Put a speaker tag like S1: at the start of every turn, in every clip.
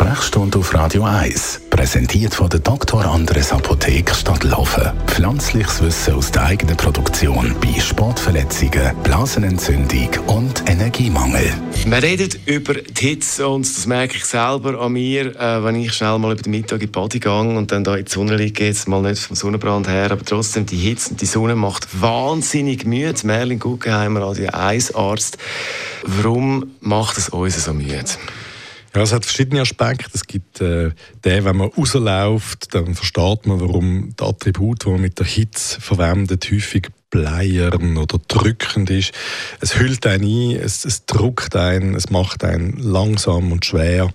S1: Sprechstunde auf Radio 1, präsentiert von der Dr. Andres Apotheke Stadtlaufen. Pflanzliches Wissen aus der eigenen Produktion bei Sportverletzungen, Blasenentzündung und Energiemangel.
S2: Wir reden über die Hitze und das merke ich selber an mir, äh, wenn ich schnell mal über den Mittag in die Body gehe und dann da in die Sonne liege, jetzt mal nicht vom Sonnenbrand her, aber trotzdem die Hitze und die Sonne macht wahnsinnig müde. Merlin Guggenheimer, Radio 1 Arzt. Warum macht es uns so müde?
S3: Ja, es hat verschiedene Aspekte. Es gibt äh, den, wenn man rausläuft, dann versteht man, warum die Attribut, die man mit der Hitze verwendet, häufig bleiern oder drückend ist. Es hüllt einen ein, es, es druckt einen, es macht einen langsam und schwer.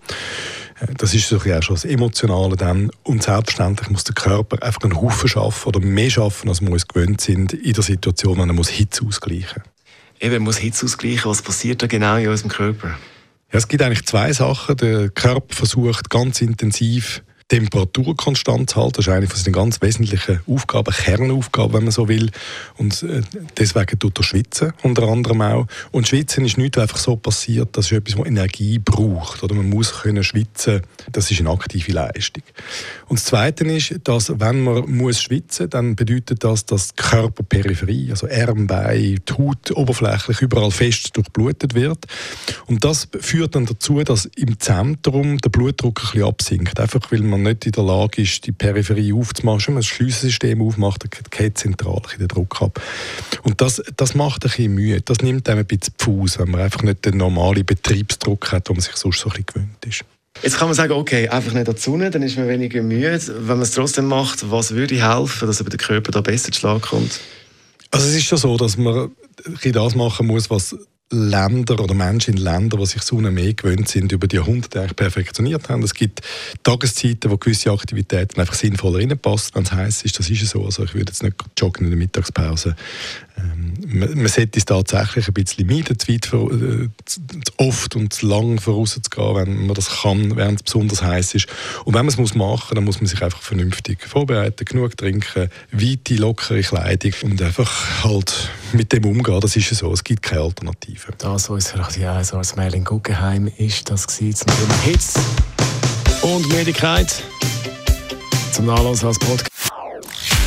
S3: Das ist auch schon das Emotionale dann. Und selbstverständlich muss der Körper einfach einen Haufen schaffen oder mehr schaffen, als wir uns gewöhnt sind in der Situation, wenn er muss Hitze ausgleichen muss.
S2: Eben, muss Hitze ausgleichen. Was passiert da genau in unserem Körper?
S3: Es gibt eigentlich zwei Sachen. Der Körper versucht ganz intensiv Temperatur konstant zu halten. Das ist eine von seinen ganz wesentlichen Aufgaben, Kernaufgaben, wenn man so will. Und äh, deswegen tut er schwitzen, unter anderem auch. Und Schwitzen ist nicht einfach so passiert, das ist etwas, was Energie braucht. Oder man muss können schwitzen, das ist eine aktive Leistung. Und das Zweite ist, dass wenn man muss schwitzen, dann bedeutet das, dass die Körperperipherie, also Arm, Bein, die Haut oberflächlich überall fest durchblutet wird. Und das führt dann dazu, dass im Zentrum der Blutdruck ein bisschen absinkt. Einfach weil man nicht in der Lage ist, die Peripherie aufzumachen. Wenn man das Schliessensystem aufmacht, dann geht zentral den Druck ab. Und das, das macht ein bisschen Mühe. Das nimmt einem ein bisschen Fuß, wenn man einfach nicht den normalen Betriebsdruck hat, den man sich sonst so ein bisschen gewöhnt ist.
S2: Jetzt kann man sagen, okay, einfach nicht an die Sonne, dann ist man weniger müde. Wenn man es trotzdem macht, was würde helfen, dass der Körper da besser zu Schlag kommt?
S3: Also es ist schon so, dass man das machen muss, was Länder oder Menschen in Ländern, die sich Sonne mehr gewöhnt sind, über die Jahrhunderte perfektioniert haben. Es gibt Tageszeiten, wo gewisse Aktivitäten einfach sinnvoller reinpassen, wenn es heiß ist. Das ist ja so. Also ich würde jetzt nicht joggen in der Mittagspause. Ähm, man, man sollte es tatsächlich ein bisschen meiden, zu, weit äh, zu, zu oft und zu lang vorauszugehen, wenn man das kann, während es besonders heiß ist. Und wenn man es muss machen, dann muss man sich einfach vernünftig vorbereiten, genug trinken, weite, lockere Kleidung und einfach halt mit dem umgehen. Das ist ja so. Es gibt keine Alternative.
S2: Das, was unser Radio 1 als Mail in Guggenheim ist, das war zum Thema Hits und Müdigkeit. Zum Nachlassen als Podcast.